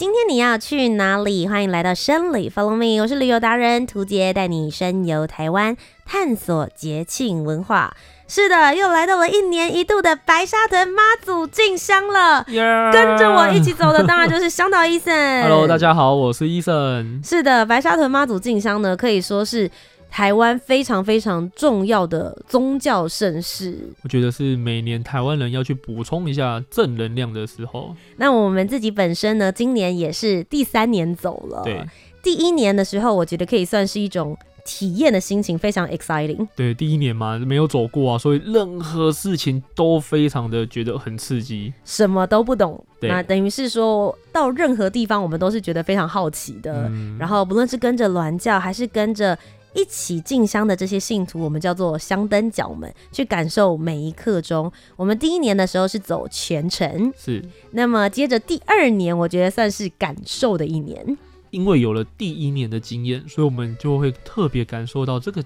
今天你要去哪里？欢迎来到生旅 Follow Me，我是旅游达人涂杰，带你深游台湾，探索节庆文化。是的，又来到了一年一度的白沙屯妈祖进香了。跟着我一起走的，当然就是香导 Eason。Hello，大家好，我是 Eason。是的，白沙屯妈祖进香呢，可以说是。台湾非常非常重要的宗教盛事，我觉得是每年台湾人要去补充一下正能量的时候。那我们自己本身呢，今年也是第三年走了。对，第一年的时候，我觉得可以算是一种体验的心情，非常 exciting。对，第一年嘛，没有走过啊，所以任何事情都非常的觉得很刺激，什么都不懂。对，那等于是说到任何地方，我们都是觉得非常好奇的。嗯、然后不论是跟着鸾教，还是跟着。一起进香的这些信徒，我们叫做香灯脚们，去感受每一刻钟。我们第一年的时候是走全程，是。那么接着第二年，我觉得算是感受的一年。因为有了第一年的经验，所以我们就会特别感受到这个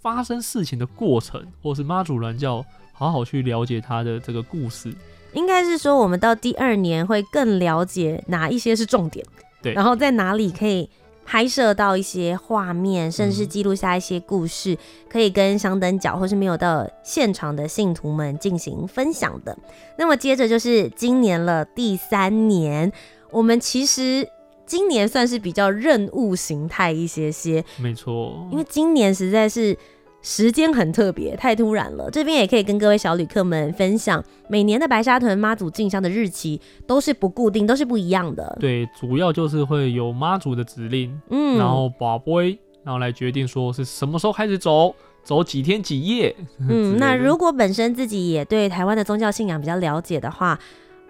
发生事情的过程，或是妈祖銮教，好好去了解他的这个故事。应该是说，我们到第二年会更了解哪一些是重点，对，然后在哪里可以。拍摄到一些画面，甚至是记录下一些故事，嗯、可以跟相等角或是没有到现场的信徒们进行分享的。那么接着就是今年了，第三年，我们其实今年算是比较任务形态一些些，没错，因为今年实在是。时间很特别，太突然了。这边也可以跟各位小旅客们分享，每年的白沙屯妈祖进香的日期都是不固定，都是不一样的。对，主要就是会有妈祖的指令，嗯，然后跋杯，然后来决定说是什么时候开始走，走几天几夜。嗯，那如果本身自己也对台湾的宗教信仰比较了解的话。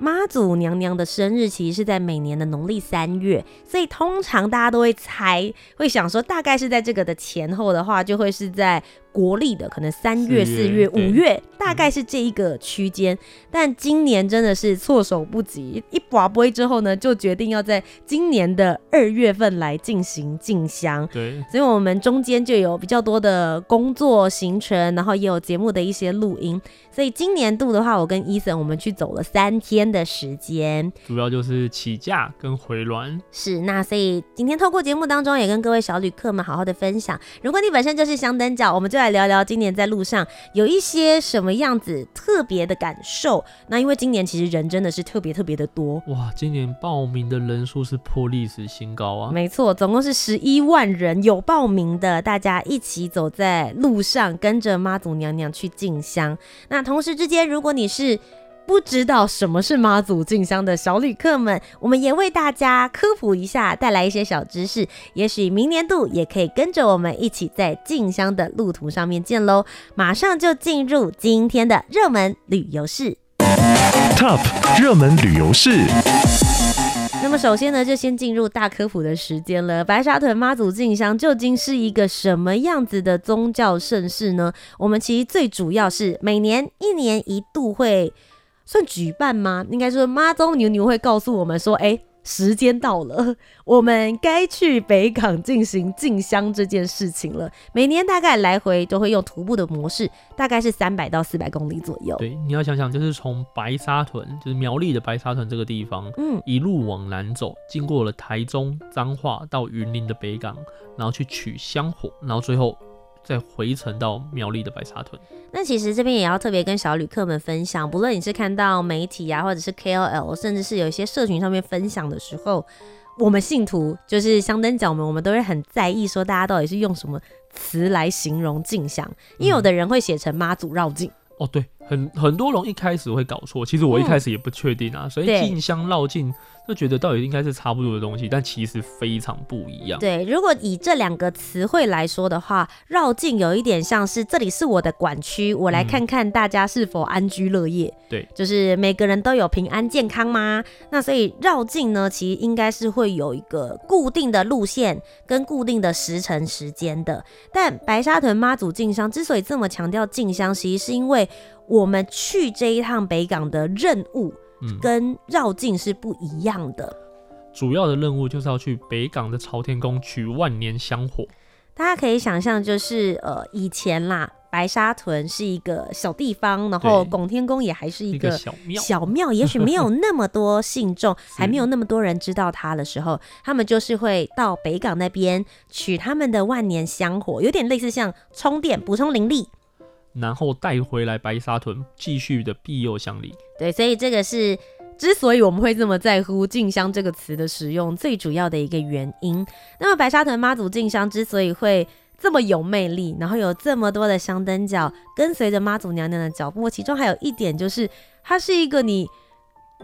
妈祖娘娘的生日其实是在每年的农历三月，所以通常大家都会猜，会想说大概是在这个的前后的话，就会是在。国历的可能三月、四月、五月，大概是这一个区间。但今年真的是措手不及，一拔杯之后呢，就决定要在今年的二月份来进行进香。对，所以我们中间就有比较多的工作行程，然后也有节目的一些录音。所以今年度的话，我跟 Eason 我们去走了三天的时间，主要就是起驾跟回銮。是，那所以今天透过节目当中也跟各位小旅客们好好的分享。如果你本身就是香灯脚，我们就来聊聊今年在路上有一些什么样子特别的感受。那因为今年其实人真的是特别特别的多哇，今年报名的人数是破历史新高啊！没错，总共是十一万人有报名的，大家一起走在路上，跟着妈祖娘娘去进香。那同时之间，如果你是不知道什么是妈祖进香的小旅客们，我们也为大家科普一下，带来一些小知识。也许明年度也可以跟着我们一起在进香的路途上面见喽！马上就进入今天的热门旅游市，Top 热门旅游市。那么首先呢，就先进入大科普的时间了。白沙屯妈祖进香究竟是一个什么样子的宗教盛事呢？我们其实最主要是每年一年一度会。算举办吗？应该说妈祖牛牛会告诉我们说，哎、欸，时间到了，我们该去北港进行进香这件事情了。每年大概来回都会用徒步的模式，大概是三百到四百公里左右。对，你要想想，就是从白沙屯，就是苗栗的白沙屯这个地方，嗯，一路往南走，经过了台中、彰化到云林的北港，然后去取香火，然后最后。再回程到苗栗的白沙屯。那其实这边也要特别跟小旅客们分享，不论你是看到媒体啊，或者是 KOL，甚至是有一些社群上面分享的时候，我们信徒就是香灯角们，我们都会很在意说大家到底是用什么词来形容镜像，因为有的人会写成妈祖绕境。哦，对，很很多人一开始会搞错，其实我一开始也不确定啊，嗯、所以进香绕境就觉得到底应该是差不多的东西，但其实非常不一样。对，如果以这两个词汇来说的话，绕境有一点像是这里是我的管区，我来看看大家是否安居乐业。对、嗯，就是每个人都有平安健康吗？那所以绕境呢，其实应该是会有一个固定的路线跟固定的时辰时间的。但白沙屯妈祖进香之所以这么强调进香，其实是因为。我们去这一趟北港的任务，跟绕境是不一样的。嗯，主要的任务就是要去北港的朝天宫取万年香火。大家可以想象，就是呃，以前啦，白沙屯是一个小地方，然后拱天宫也还是一个小庙，小庙也许没有那么多信众，还 没有那么多人知道它的时候，他们就是会到北港那边取他们的万年香火，有点类似像充电补充灵力。然后带回来白沙屯，继续的庇佑乡里。对，所以这个是之所以我们会这么在乎“静香”这个词的使用，最主要的一个原因。那么白沙屯妈祖静香之所以会这么有魅力，然后有这么多的香灯脚跟随着妈祖娘娘的脚步，其中还有一点就是，它是一个你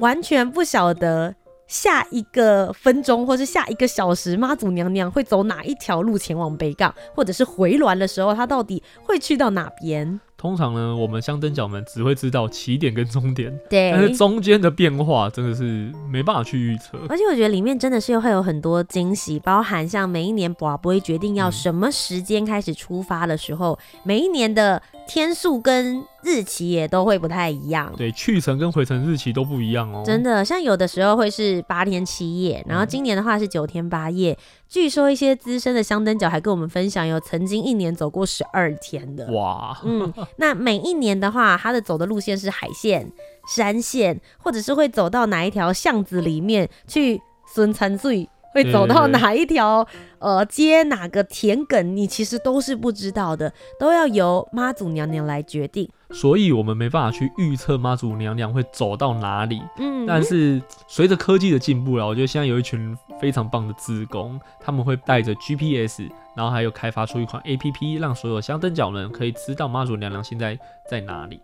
完全不晓得。下一个分钟，或是下一个小时，妈祖娘娘会走哪一条路前往北港，或者是回銮的时候，她到底会去到哪边？通常呢，我们香灯脚们只会知道起点跟终点，对，但是中间的变化真的是没办法去预测。而且我觉得里面真的是会有很多惊喜，包含像每一年博会决定要什么时间开始出发的时候，嗯、每一年的天数跟日期也都会不太一样。对，去程跟回程日期都不一样哦。真的，像有的时候会是八天七夜，然后今年的话是九天八夜。嗯、据说一些资深的香灯脚还跟我们分享，有曾经一年走过十二天的。哇，嗯。那每一年的话，它的走的路线是海线、山线，或者是会走到哪一条巷子里面去孙餐醉，会走到哪一条呃街哪个田埂，你其实都是不知道的，都要由妈祖娘娘来决定。所以我们没办法去预测妈祖娘娘会走到哪里。嗯，但是随着科技的进步了，我觉得现在有一群非常棒的职工，他们会带着 GPS。然后还有开发出一款 APP，让所有香灯脚们可以知道妈祖娘娘现在在哪里。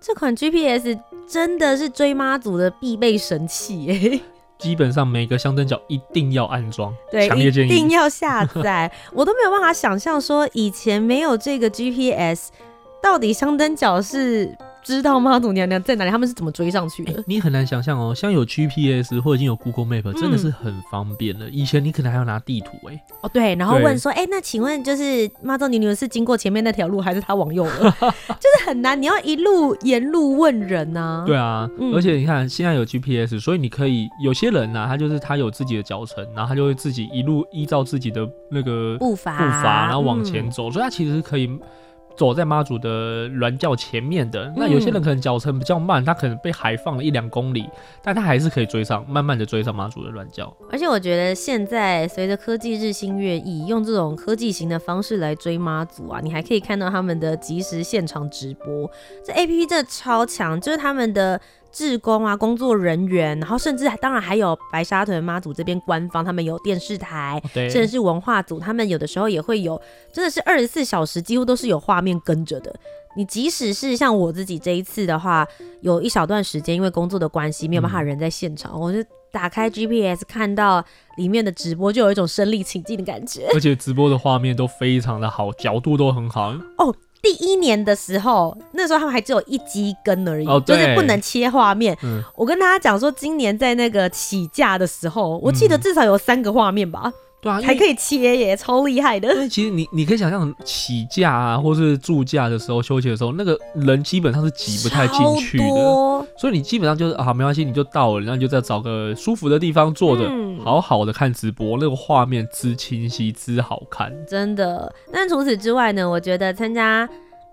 这款 GPS 真的是追妈祖的必备神器耶！基本上每个香灯脚一定要安装，对，强烈建议一定要下载。我都没有办法想象说以前没有这个 GPS，到底香灯脚是。知道妈祖娘娘在哪里？他们是怎么追上去的？欸、你很难想象哦，像有 GPS 或者已经有 Google Map，真的是很方便了。嗯、以前你可能还要拿地图哎、欸。哦，对，然后问说，哎、欸，那请问就是妈祖娘娘是经过前面那条路，还是她往右了？就是很难，你要一路沿路问人呐、啊。对啊，嗯、而且你看现在有 GPS，所以你可以有些人呐、啊，他就是他有自己的脚程，然后他就会自己一路依照自己的那个步伐步伐，然后往前走，嗯、所以他其实是可以。走在妈祖的銮轿前面的，那有些人可能脚程比较慢，他可能被海放了一两公里，但他还是可以追上，慢慢的追上妈祖的銮轿。而且我觉得现在随着科技日新月异，用这种科技型的方式来追妈祖啊，你还可以看到他们的即时现场直播，这 APP 真的超强，就是他们的。志工啊，工作人员，然后甚至当然还有白沙屯妈祖这边官方，他们有电视台，对甚至是文化组，他们有的时候也会有，真的是二十四小时，几乎都是有画面跟着的。你即使是像我自己这一次的话，有一小段时间因为工作的关系没有办法人在现场，嗯、我就打开 GPS 看到里面的直播，就有一种身临其境的感觉。而且直播的画面都非常的好，角度都很好哦。第一年的时候，那时候他们还只有一机根而已，哦、就是不能切画面。嗯、我跟大家讲说，今年在那个起价的时候，我记得至少有三个画面吧。嗯对啊，还可以切耶，超厉害的。因为其实你你可以想象起价啊，或是住假的时候休息的时候，那个人基本上是挤不太进去的。所以你基本上就是啊，没关系，你就到了，然后你就再找个舒服的地方坐着，嗯、好好的看直播，那个画面之清晰之好看，真的。但除此之外呢，我觉得参加。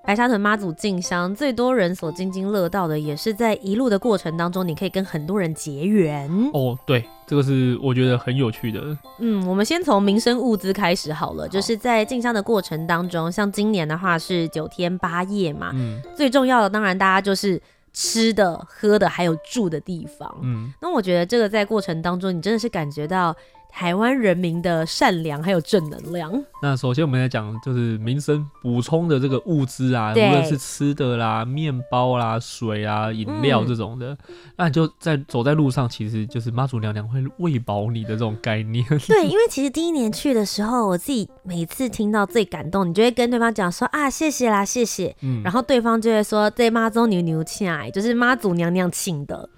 白沙屯妈祖进香，最多人所津津乐道的，也是在一路的过程当中，你可以跟很多人结缘。哦，对，这个是我觉得很有趣的。嗯，我们先从民生物资开始好了，好，就是在进香的过程当中，像今年的话是九天八夜嘛，嗯，最重要的当然大家就是吃的、喝的，还有住的地方。嗯，那我觉得这个在过程当中，你真的是感觉到。台湾人民的善良还有正能量。那首先我们来讲，就是民生补充的这个物资啊，无论是吃的啦、面包啦、水啊、饮料这种的，嗯、那你就在走在路上，其实就是妈祖娘娘会喂饱你的这种概念。对，因为其实第一年去的时候，我自己每次听到最感动，你就会跟对方讲说啊，谢谢啦，谢谢。嗯，然后对方就会说，这妈祖牛牛请来，就是妈祖娘娘请的。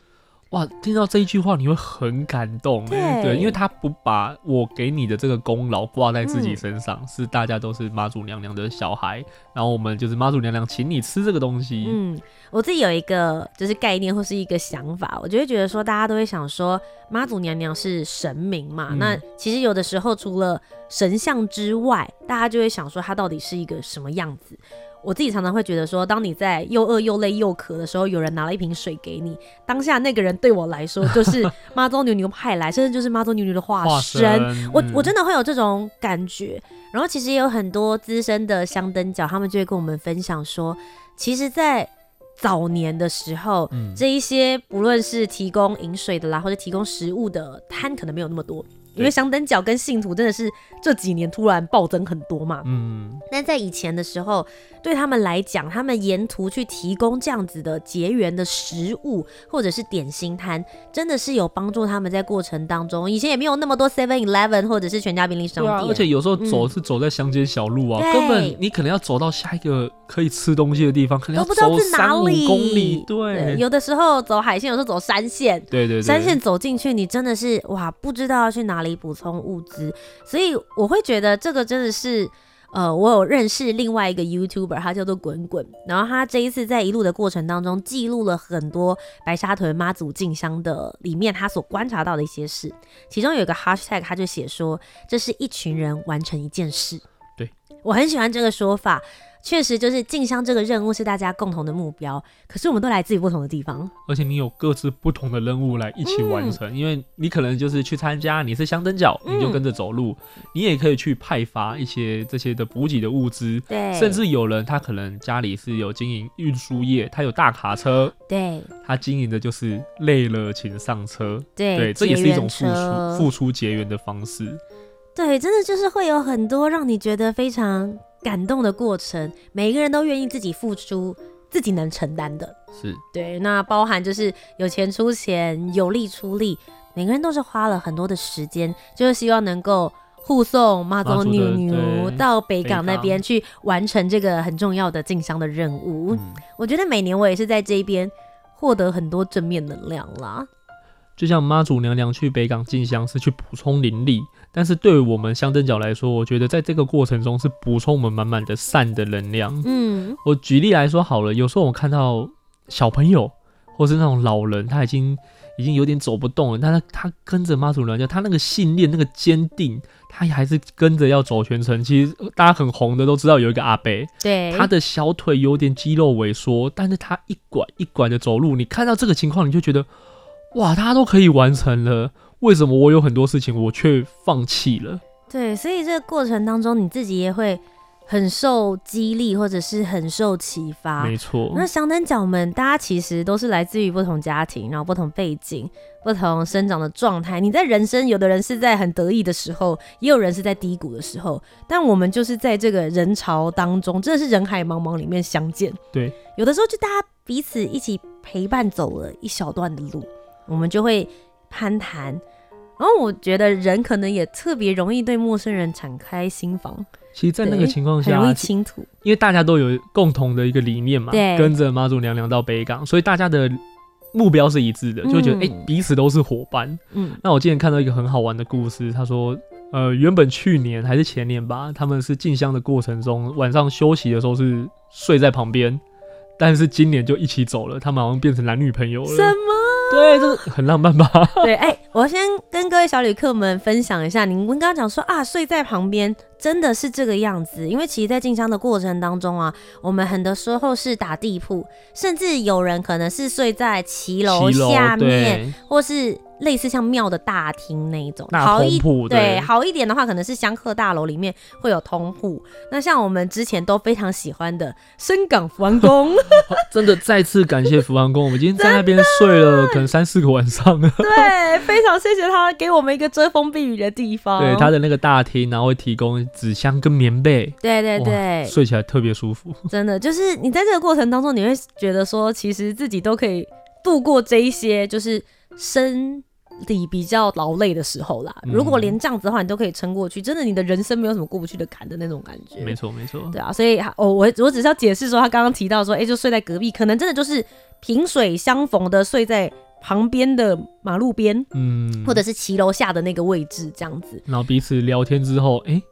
哇，听到这一句话你会很感动，对，对，因为他不把我给你的这个功劳挂在自己身上，嗯、是大家都是妈祖娘娘的小孩，然后我们就是妈祖娘娘请你吃这个东西。嗯，我自己有一个就是概念或是一个想法，我就会觉得说，大家都会想说妈祖娘娘是神明嘛，嗯、那其实有的时候除了神像之外，大家就会想说她到底是一个什么样子。我自己常常会觉得说，当你在又饿又累又渴的时候，有人拿了一瓶水给你，当下那个人对我来说就是 妈祖牛牛派来，甚至就是妈祖牛牛的化身。我我真的会有这种感觉。然后其实也有很多资深的香灯脚，他们就会跟我们分享说，其实，在早年的时候，嗯、这一些不论是提供饮水的啦，或者提供食物的摊，可能没有那么多。因为香灯脚跟信徒真的是这几年突然暴增很多嘛，嗯，那在以前的时候，对他们来讲，他们沿途去提供这样子的结缘的食物或者是点心摊，真的是有帮助他们在过程当中。以前也没有那么多 Seven Eleven 或者是全家便利商店，啊，而且有时候走是走在乡间小路啊，嗯、根本你可能要走到下一个可以吃东西的地方，可能要走三五公里。对，对，有的时候走海线，有时候走山线，对，对对，山线走进去，你真的是哇，不知道要去哪里。里补充物资，所以我会觉得这个真的是，呃，我有认识另外一个 YouTuber，他叫做滚滚，然后他这一次在一路的过程当中，记录了很多白沙屯妈祖进香的里面他所观察到的一些事，其中有一个 Hashtag，他就写说，这是一群人完成一件事，对，我很喜欢这个说法。确实，就是进香这个任务是大家共同的目标，可是我们都来自于不同的地方，而且你有各自不同的任务来一起完成。嗯、因为你可能就是去参加，你是香灯脚，你就跟着走路，嗯、你也可以去派发一些这些的补给的物资。对，甚至有人他可能家里是有经营运输业，他有大卡车，对，他经营的就是累了请上车，对，对，这也是一种付出付出结缘的方式。对，真的就是会有很多让你觉得非常。感动的过程，每一个人都愿意自己付出自己能承担的，是对。那包含就是有钱出钱，有力出力，每个人都是花了很多的时间，就是希望能够护送妈祖娘娘到北港那边去完成这个很重要的进香的任务。嗯、我觉得每年我也是在这边获得很多正面能量啦。就像妈祖娘娘去北港进香是去补充灵力。但是对于我们相灯脚来说，我觉得在这个过程中是补充我们满满的善的能量。嗯，我举例来说好了，有时候我看到小朋友或是那种老人，他已经已经有点走不动了，但是他跟着妈祖娘娘，他那个信念、那个坚定，他还是跟着要走全程。其实大家很红的都知道有一个阿伯，对，他的小腿有点肌肉萎缩，但是他一拐一拐的走路，你看到这个情况，你就觉得哇，他都可以完成了。为什么我有很多事情我却放弃了？对，所以这个过程当中，你自己也会很受激励，或者是很受启发。没错。那香灯脚们，大家其实都是来自于不同家庭，然后不同背景、不同生长的状态。你在人生，有的人是在很得意的时候，也有人是在低谷的时候。但我们就是在这个人潮当中，真的是人海茫茫里面相见。对，有的时候就大家彼此一起陪伴走了一小段的路，我们就会攀谈。然后我觉得人可能也特别容易对陌生人敞开心房。其实，在那个情况下，很容易倾吐，因为大家都有共同的一个理念嘛，对跟着妈祖娘娘到北港，所以大家的目标是一致的，就会觉得哎、嗯欸，彼此都是伙伴。嗯，那我今天看到一个很好玩的故事，他说，呃，原本去年还是前年吧，他们是进香的过程中，晚上休息的时候是睡在旁边，但是今年就一起走了，他们好像变成男女朋友了。什么？对，这个很浪漫吧？对，哎、欸，我先跟各位小旅客们分享一下，你们刚刚讲说啊，睡在旁边真的是这个样子，因为其实，在进香的过程当中啊，我们很多时候是打地铺，甚至有人可能是睡在骑楼下面，或是。类似像庙的大厅那一种，好一对，对好一点的话，可能是香客大楼里面会有通铺。那像我们之前都非常喜欢的深港福安宫，真的再次感谢福安宫，我们今天在那边睡了可能三四个晚上了。对，非常谢谢他给我们一个遮风避雨的地方。对，他的那个大厅，然后会提供纸箱跟棉被。对对对，睡起来特别舒服。真的，就是你在这个过程当中，你会觉得说，其实自己都可以度过这一些，就是身体比较劳累的时候啦。嗯、如果连这样子的话，你都可以撑过去，真的，你的人生没有什么过不去的坎的那种感觉。没错，没错。对啊，所以哦，我我只是要解释说，他刚刚提到说，哎、欸，就睡在隔壁，可能真的就是萍水相逢的睡在。旁边的马路边，嗯，或者是骑楼下的那个位置，这样子，然后彼此聊天之后，哎、欸，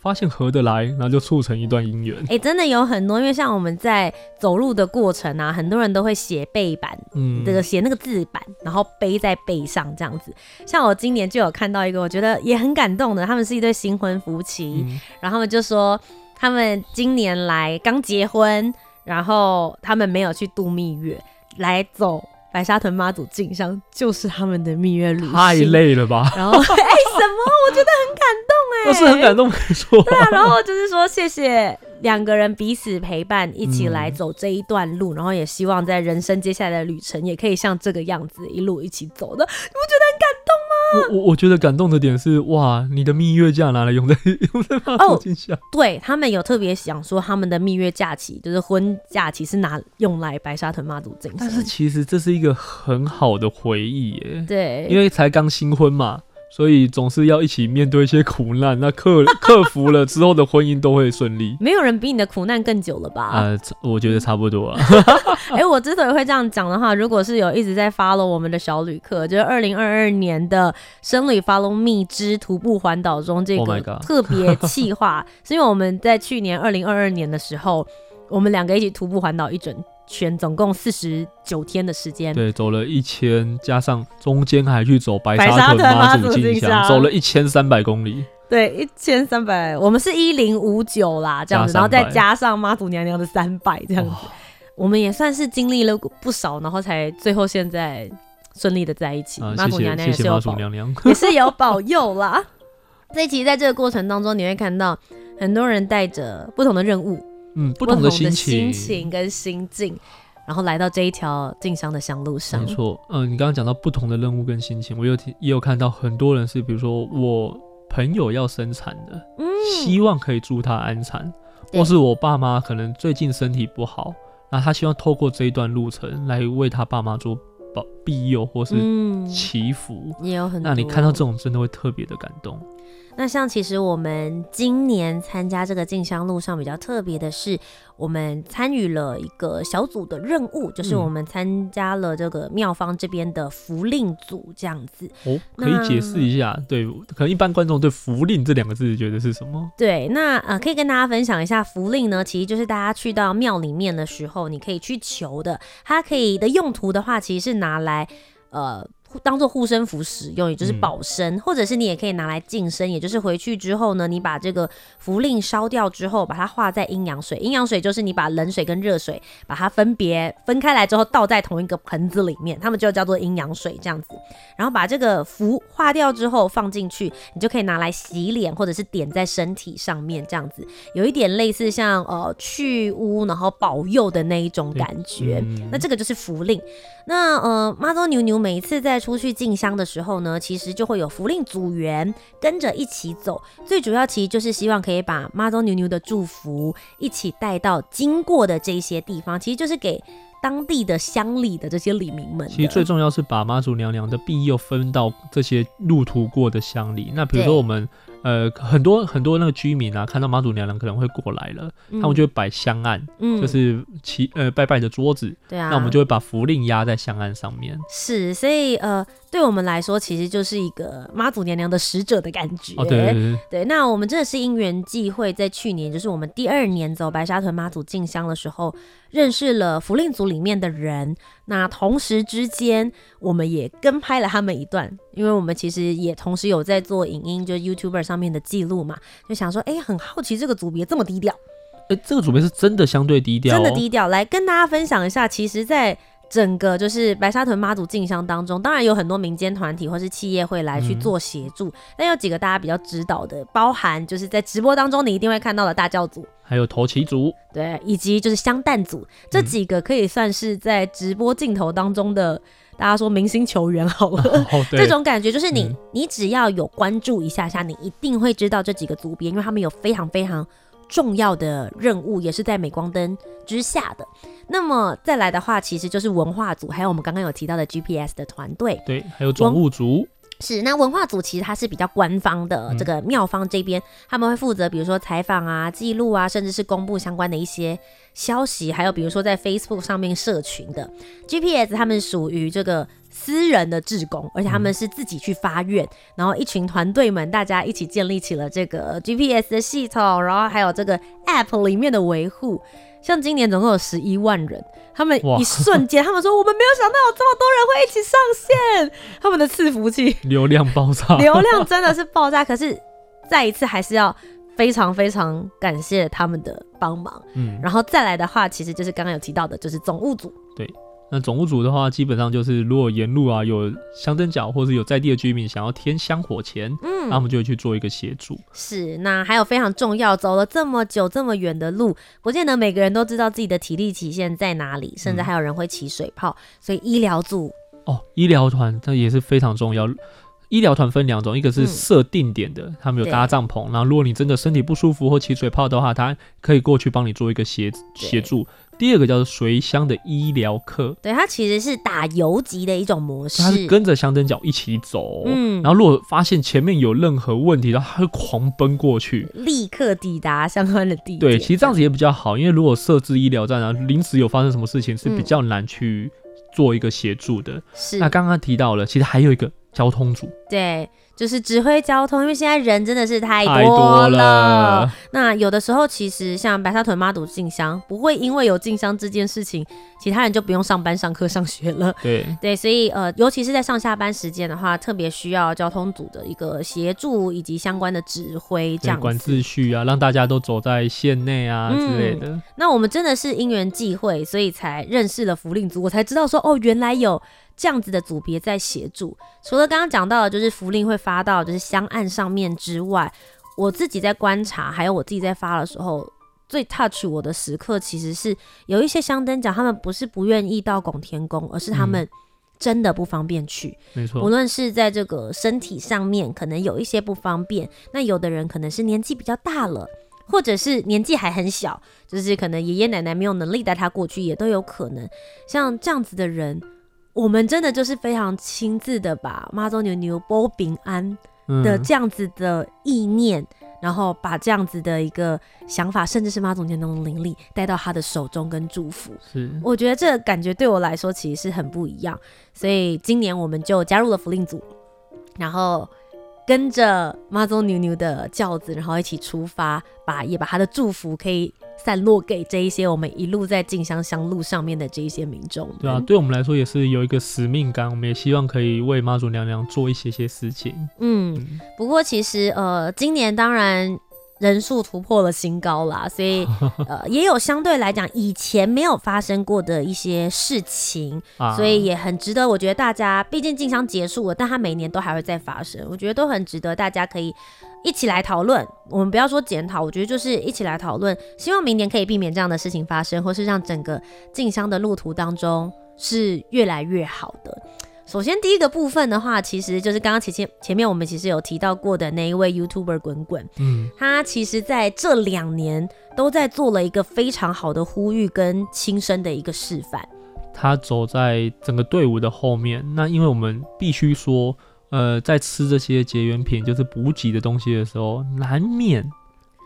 发现合得来，然后就促成一段姻缘。哎、欸，真的有很多，因为像我们在走路的过程啊，很多人都会写背板，嗯，这个写那个字板，然后背在背上这样子。像我今年就有看到一个，我觉得也很感动的，他们是一对新婚夫妻，嗯、然后他们就说他们今年来刚结婚，然后他们没有去度蜜月，来走。白沙屯妈祖进香就是他们的蜜月旅行，太累了吧？然后哎、欸，什么？我觉得很感动哎、欸，我是很感动，没错。对啊，然后就是说谢谢两个人彼此陪伴，一起来走这一段路，嗯、然后也希望在人生接下来的旅程也可以像这个样子一路一起走的，你不觉得很感动？我我我觉得感动的点是，哇，你的蜜月假拿来用在 用在妈祖进香。对，他们有特别想说，他们的蜜月假期就是婚假期是拿用来白沙屯妈祖进香。但是其实这是一个很好的回忆耶。对，因为才刚新婚嘛。所以总是要一起面对一些苦难，那克 克服了之后的婚姻都会顺利。没有人比你的苦难更久了吧？呃，我觉得差不多啊。哎、欸，我之所以会这样讲的话，如果是有一直在 follow 我们的小旅客，就是二零二二年的生旅 Follow Me 之徒步环岛中这个特别企划，是因为我们在去年二零二二年的时候，我们两个一起徒步环岛一整。全总共四十九天的时间，对，走了一千，加上中间还去走白沙屯妈祖进香，走了一千三百公里。对，一千三百，我们是一零五九啦，这样子，然后再加上妈祖娘娘的三百，这样子，我们也算是经历了不少，然后才最后现在顺利的在一起。妈祖娘娘也是有保，也是有保佑啦。这一期在这个过程当中，你会看到很多人带着不同的任务。嗯，不同的心情，心情跟心境，然后来到这一条进香的香路上。没错，嗯，你刚刚讲到不同的任务跟心情，我有也有看到很多人是，比如说我朋友要生产的，嗯，希望可以助他安产，或是我爸妈可能最近身体不好，那他希望透过这一段路程来为他爸妈做保庇佑或是祈福，嗯，也有很多。那你看到这种真的会特别的感动。那像其实我们今年参加这个进香路上比较特别的是，我们参与了一个小组的任务，就是我们参加了这个庙方这边的符令组这样子。哦，可以解释一下？对，可能一般观众对符令这两个字觉得是什么？对，那呃，可以跟大家分享一下符令呢，其实就是大家去到庙里面的时候，你可以去求的。它可以的用途的话，其实是拿来呃。当做护身符使用，也就是保身，嗯、或者是你也可以拿来净身，也就是回去之后呢，你把这个符令烧掉之后，把它化在阴阳水。阴阳水就是你把冷水跟热水把它分别分开来之后，倒在同一个盆子里面，它们就叫做阴阳水这样子。然后把这个符化掉之后放进去，你就可以拿来洗脸，或者是点在身体上面这样子，有一点类似像呃去污然后保佑的那一种感觉。嗯、那这个就是符令。那呃妈祖牛牛每一次在出去进香的时候呢，其实就会有福令组员跟着一起走。最主要其实就是希望可以把妈祖牛牛的祝福一起带到经过的这些地方，其实就是给当地的乡里的这些里民们。其实最重要是把妈祖娘娘的庇佑分到这些路途过的乡里。那比如说我们。呃，很多很多那个居民啊，看到妈祖娘娘可能会过来了，嗯、他们就会摆香案，嗯，就是祈呃拜拜的桌子，对啊，那我们就会把符令压在香案上面。是，所以呃，对我们来说，其实就是一个妈祖娘娘的使者的感觉。哦，对对对，对。那我们真的是因缘际会，在去年就是我们第二年走白沙屯妈祖进香的时候，认识了符令组里面的人。那同时之间，我们也跟拍了他们一段，因为我们其实也同时有在做影音，就是 YouTuber 上面的记录嘛，就想说，哎、欸，很好奇这个组别这么低调，哎、欸，这个组别是真的相对低调、哦，真的低调。来跟大家分享一下，其实，在整个就是白沙屯妈祖进香当中，当然有很多民间团体或是企业会来去做协助，嗯、但有几个大家比较知道的，包含就是在直播当中你一定会看到的大教组。还有头旗组，对，以及就是香弹组，这几个可以算是在直播镜头当中的大家说明星球员好了，哦、这种感觉就是你、嗯、你只要有关注一下下，你一定会知道这几个组别，因为他们有非常非常重要的任务，也是在镁光灯之下的。那么再来的话，其实就是文化组，还有我们刚刚有提到的 GPS 的团队，对，还有总务组。是，那文化组其实它是比较官方的，这个庙方这边、嗯、他们会负责，比如说采访啊、记录啊，甚至是公布相关的一些消息，还有比如说在 Facebook 上面社群的 GPS，他们属于这个私人的志工，而且他们是自己去发愿，嗯、然后一群团队们大家一起建立起了这个 GPS 的系统，然后还有这个 App 里面的维护。像今年总共有十一万人，他们一瞬间，他们说我们没有想到有这么多人会一起上线，他们的伺服器流量爆炸，流量真的是爆炸。可是再一次还是要非常非常感谢他们的帮忙。嗯，然后再来的话，其实就是刚刚有提到的，就是总务组。对。那总务组的话，基本上就是如果沿路啊有香灯角，或者有在地的居民想要添香火钱，嗯，那我们就会去做一个协助。是，那还有非常重要，走了这么久这么远的路，不见得每个人都知道自己的体力极限在哪里，甚至还有人会起水泡，嗯、所以医疗组哦，医疗团它也是非常重要。医疗团分两种，一个是设定点的，嗯、他们有搭帐篷，然后如果你真的身体不舒服或起水泡的话，他可以过去帮你做一个协协助。第二个叫做随乡的医疗科，对，它其实是打游击的一种模式，它是跟着香灯脚一起走，嗯，然后如果发现前面有任何问题，然后它会狂奔过去，立刻抵达相关的地点。对，其实这样子也比较好，因为如果设置医疗站然后，临时有发生什么事情是比较难去做一个协助的。是、嗯，那刚刚提到了，其实还有一个交通组，对。就是指挥交通，因为现在人真的是太多了。多了。那有的时候，其实像白沙屯妈祖进香，不会因为有进香这件事情，其他人就不用上班、上课、上学了。对对，所以呃，尤其是在上下班时间的话，特别需要交通组的一个协助以及相关的指挥，这样管秩序啊，让大家都走在线内啊、嗯、之类的。那我们真的是因缘际会，所以才认识了福令组，我才知道说哦，原来有。这样子的组别在协助，除了刚刚讲到的，就是福令会发到就是香案上面之外，我自己在观察，还有我自己在发的时候，最 touch 我的时刻，其实是有一些香灯讲，他们不是不愿意到拱天宫，而是他们真的不方便去。没错，无论是在这个身体上面，可能有一些不方便，那有的人可能是年纪比较大了，或者是年纪还很小，就是可能爷爷奶奶没有能力带他过去，也都有可能。像这样子的人。我们真的就是非常亲自的把妈祖牛牛波平安的这样子的意念，嗯、然后把这样子的一个想法，甚至是妈祖娘娘的灵力带到他的手中跟祝福。是，我觉得这个感觉对我来说其实是很不一样。所以今年我们就加入了福令组，然后跟着妈祖牛牛的轿子，然后一起出发，把也把他的祝福可以。散落给这一些我们一路在静香香路上面的这一些民众。对啊，对我们来说也是有一个使命感，我们也希望可以为妈祖娘娘做一些些事情。嗯，嗯，不过其实呃，今年当然人数突破了新高啦，所以 呃也有相对来讲以前没有发生过的一些事情，所以也很值得。我觉得大家毕竟进香结束了，但它每年都还会再发生，我觉得都很值得大家可以。一起来讨论，我们不要说检讨，我觉得就是一起来讨论，希望明年可以避免这样的事情发生，或是让整个竞商的路途当中是越来越好的。首先第一个部分的话，其实就是刚刚前前前面我们其实有提到过的那一位 YouTuber 滚滚，嗯，他其实在这两年都在做了一个非常好的呼吁跟亲身的一个示范。他走在整个队伍的后面，那因为我们必须说。呃，在吃这些结缘品，就是补给的东西的时候，难免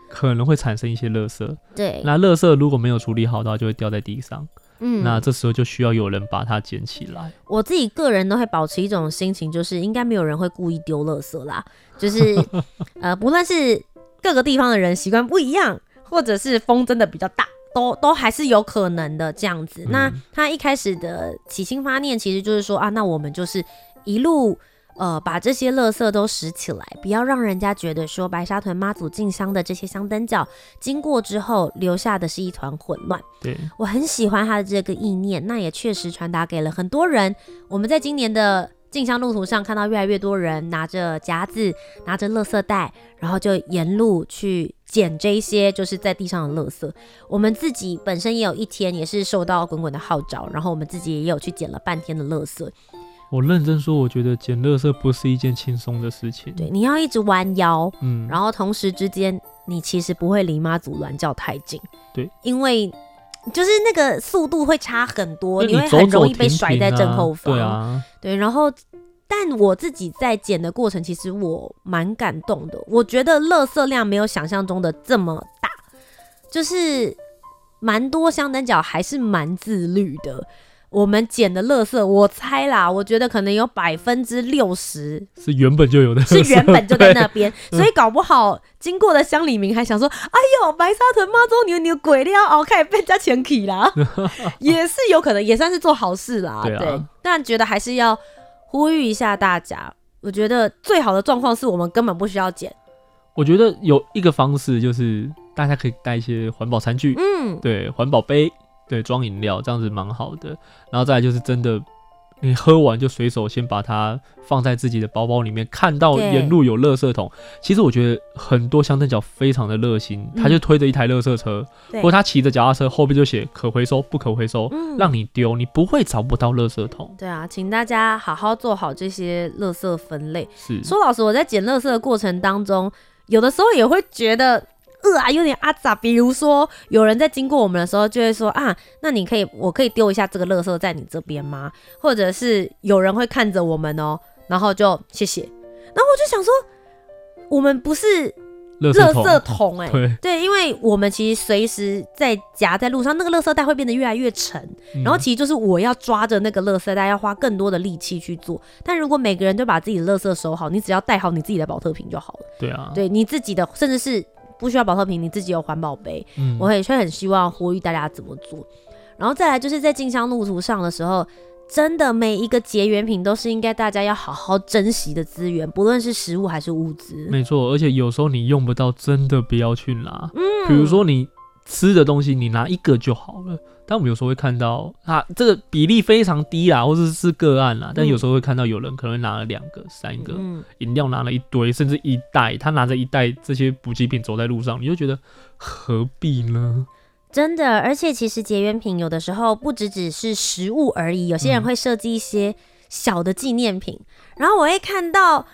可能会产生一些垃圾。对，那垃圾如果没有处理好的话，就会掉在地上。嗯，那这时候就需要有人把它捡起来。我自己个人都会保持一种心情，就是应该没有人会故意丢垃圾啦。就是 呃，不论是各个地方的人习惯不一样，或者是风真的比较大，都都还是有可能的这样子。嗯、那他一开始的起心发念，其实就是说啊，那我们就是一路。呃，把这些垃圾都拾起来，不要让人家觉得说白沙屯妈祖进香的这些香灯脚经过之后留下的是一团混乱。对，我很喜欢他的这个意念，那也确实传达给了很多人。我们在今年的进香路途上看到越来越多人拿着夹子，拿着垃圾袋，然后就沿路去捡这一些就是在地上的垃圾。我们自己本身也有一天也是受到滚滚的号召，然后我们自己也有去捡了半天的垃圾。我认真说，我觉得捡垃圾不是一件轻松的事情。对，你要一直弯腰，嗯，然后同时之间，你其实不会离妈祖銮轿太近，对，因为就是那个速度会差很多，你你会很容易被甩在正后方。对啊，对，然后。但我自己在捡的过程，其实我蛮感动的。我觉得垃圾量没有想象中的这么大，就是蛮多香灯脚还是蛮自律的。我们捡的垃圾，我猜啦，我觉得可能有百分之六十是原本就有的，是原本就在那边，所以搞不好经过的乡里民还想说：“哎呦，白沙屯妈祖牛牛鬼了哦，开始被人家钱起啦。”也是有可能，也算是做好事啦。对，啊、对，但觉得还是要。呼吁一下大家，我觉得最好的状况是我们根本不需要捡。我觉得有一个方式就是大家可以带一些环保餐具，嗯，对，环保杯，对，装饮料，这样子蛮好的。然后再来就是真的。你喝完就随手先把它放在自己的包包里面，看到沿路有垃圾桶，其实我觉得很多乡镇角非常的热心，他就推着一台垃圾车，或者他骑着脚踏车，后边就写可回收、不可回收，让你丢，你不会找不到垃圾桶。对啊，请大家好好做好这些垃圾分类。是，说老实，我在捡垃圾的过程当中，有的时候也会觉得。呃啊，有点阿杂。比如说，有人在经过我们的时候，就会说啊，那你可以，我可以丢一下这个垃圾在你这边吗？或者是有人会看着我们哦，然后就谢谢。然后我就想说，我们不是垃圾桶哎、欸，对，对，因为我们其实随时在夹在路上，那个垃圾袋会变得越来越沉，然后其实就是我要抓着那个垃圾袋，要花更多的力气去做。但如果每个人都把自己的垃圾收好，你只要带好你自己的保特瓶就好了。对啊，对你自己的，甚至是。不需要保特瓶，你自己有环保杯。嗯，我也却很希望呼吁大家怎么做。然后再来就是在进香路途上的时候，真的每一个结缘品都是应该大家要好好珍惜的资源，不论是食物还是物资。没错，而且有时候你用不到，真的不要去拿。嗯，比如说你吃的东西，你拿一个就好了。但我们有时候会看到啊，这个比例非常低啦，或者是个案啦。但有时候会看到有人可能拿了两个、三个饮料，拿了一堆，甚至一袋。他拿着一袋这些补给品走在路上，你就觉得何必呢？真的，而且其实结缘品有的时候不只只是食物而已，有些人会设计一些小的纪念品。然后我会看到，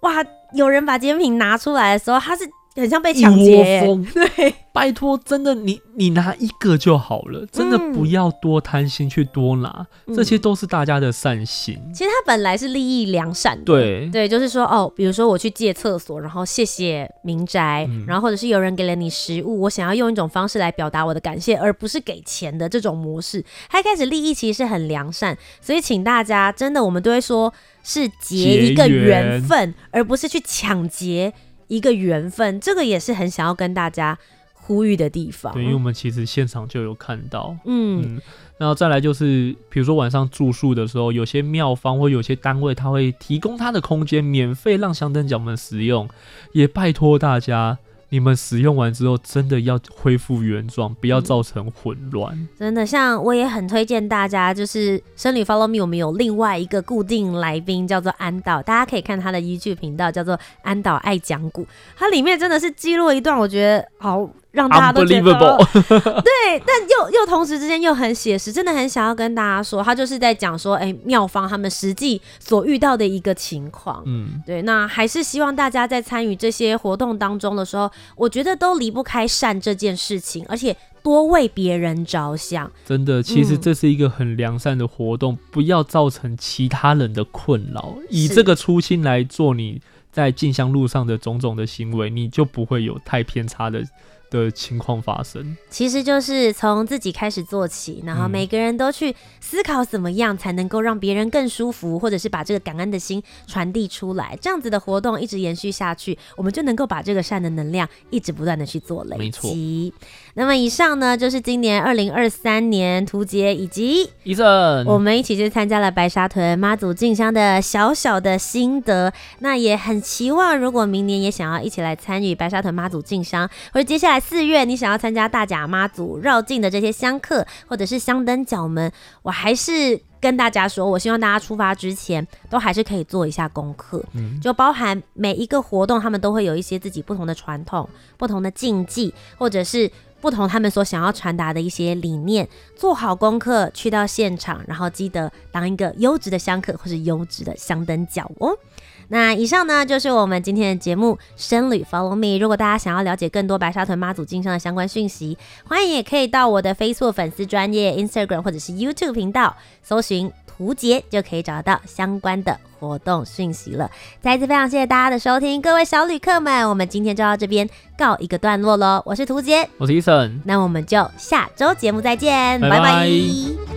哇，有人把结缘品拿出来的时候，他是。很像被抢劫、拜托，真的，你你拿一个就好了，真的不要多贪心去多拿，嗯、这些都是大家的善心。其实他本来是利益良善的，对对，就是说哦，比如说我去借厕所，然后谢谢民宅，嗯、然后或者是有人给了你食物，我想要用一种方式来表达我的感谢，而不是给钱的这种模式。他一开始利益其实是很良善，所以请大家真的，我们都会说是结一个缘分，而不是去抢劫。一个缘分，这个也是很想要跟大家呼吁的地方。对，因为我们其实现场就有看到，嗯，嗯，然后再来就是，比如说晚上住宿的时候，有些庙方或有些单位，他会提供他的空间，免费让香灯脚们使用，也拜托大家。你们使用完之后，真的要恢复原状，不要造成混乱。嗯。真的，像我也很推荐大家，就是生理 Follow Me，我们有另外一个固定来宾叫做安导，大家可以看他的 YouTube 频道，叫做安导爱讲古，它里面真的是记录一段，我觉得好。让大家都觉得 对，但又又同时之间又很写实，真的很想要跟大家说，他就是在讲说，哎、欸，庙方他们实际所遇到的一个情况。嗯，对，那还是希望大家在参与这些活动当中的时候，我觉得都离不开善这件事情，而且多为别人着想。真的，其实这是一个很良善的活动，嗯、不要造成其他人的困扰，以这个初心来做你在进香路上的种种的行为，你就不会有太偏差的。的情况发生，其实就是从自己开始做起，然后每个人都去思考怎么样才能够让别人更舒服，或者是把这个感恩的心传递出来，这样子的活动一直延续下去，我们就能够把这个善的能量一直不断的去做累积。那么以上呢，就是今年二零二三年图杰以及医生我们一起去参加了白沙屯妈祖进香的小小的心得。那也很期望，如果明年也想要一起来参与白沙屯妈祖进香，或者接下来。四月，你想要参加大甲妈祖绕境的这些香客，或者是香灯角们，我还是跟大家说，我希望大家出发之前都还是可以做一下功课，嗯，就包含每一个活动，他们都会有一些自己不同的传统、不同的禁忌，或者是不同他们所想要传达的一些理念，做好功课，去到现场，然后记得当一个优质的香客或是优质的香灯脚哦。那以上呢，就是我们今天的节目《深旅 Follow Me》。如果大家想要了解更多白沙屯妈祖进香的相关讯息，欢迎也可以到我的 Facebook 粉丝专业、Instagram 或者是 YouTube 频道搜寻图杰，就可以找到相关的活动讯息了。再一次非常谢谢大家的收听，各位小旅客们，我们今天就到这边告一个段落喽。我是图杰，我是 Eason，那我们就下周节目再见，拜拜。拜拜。